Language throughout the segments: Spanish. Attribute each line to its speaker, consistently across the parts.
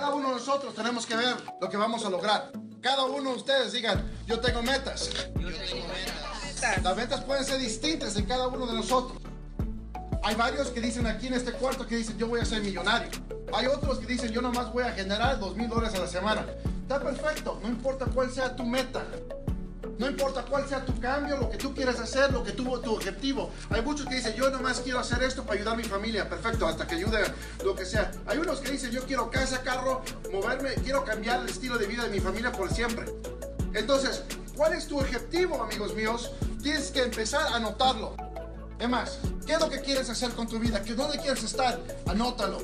Speaker 1: cada uno de nosotros tenemos que ver lo que vamos a lograr. Cada uno de ustedes digan, yo tengo metas. Yo tengo metas. Las metas pueden ser distintas en cada uno de nosotros. Hay varios que dicen aquí en este cuarto que dicen, yo voy a ser millonario. Hay otros que dicen, yo nomás voy a generar dos mil dólares a la semana. Está perfecto, no importa cuál sea tu meta. No importa cuál sea tu cambio, lo que tú quieras hacer, lo que tuvo tu objetivo. Hay muchos que dicen, yo nomás quiero hacer esto para ayudar a mi familia. Perfecto, hasta que ayude lo que sea. Hay unos que dicen, yo quiero casa, carro, moverme, quiero cambiar el estilo de vida de mi familia por siempre. Entonces, ¿cuál es tu objetivo, amigos míos? Tienes que empezar a anotarlo. Es más, ¿qué es lo que quieres hacer con tu vida? ¿Qué, ¿Dónde quieres estar? Anótalo.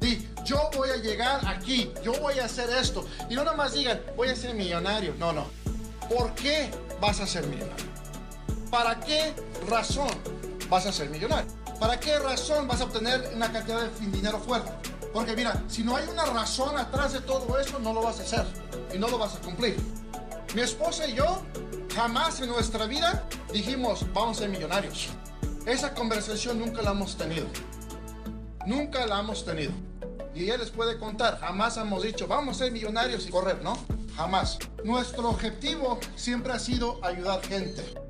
Speaker 1: Di, yo voy a llegar aquí, yo voy a hacer esto. Y no nomás digan, voy a ser millonario. No, no. ¿Por qué vas a ser millonario? ¿Para qué razón vas a ser millonario? ¿Para qué razón vas a obtener una cantidad de dinero fuerte? Porque mira, si no hay una razón atrás de todo esto, no lo vas a hacer y no lo vas a cumplir. Mi esposa y yo jamás en nuestra vida dijimos, vamos a ser millonarios. Esa conversación nunca la hemos tenido. Nunca la hemos tenido. Y ella les puede contar, jamás hemos dicho, vamos a ser millonarios y correr, ¿no? Jamás. Nuestro objetivo siempre ha sido ayudar gente.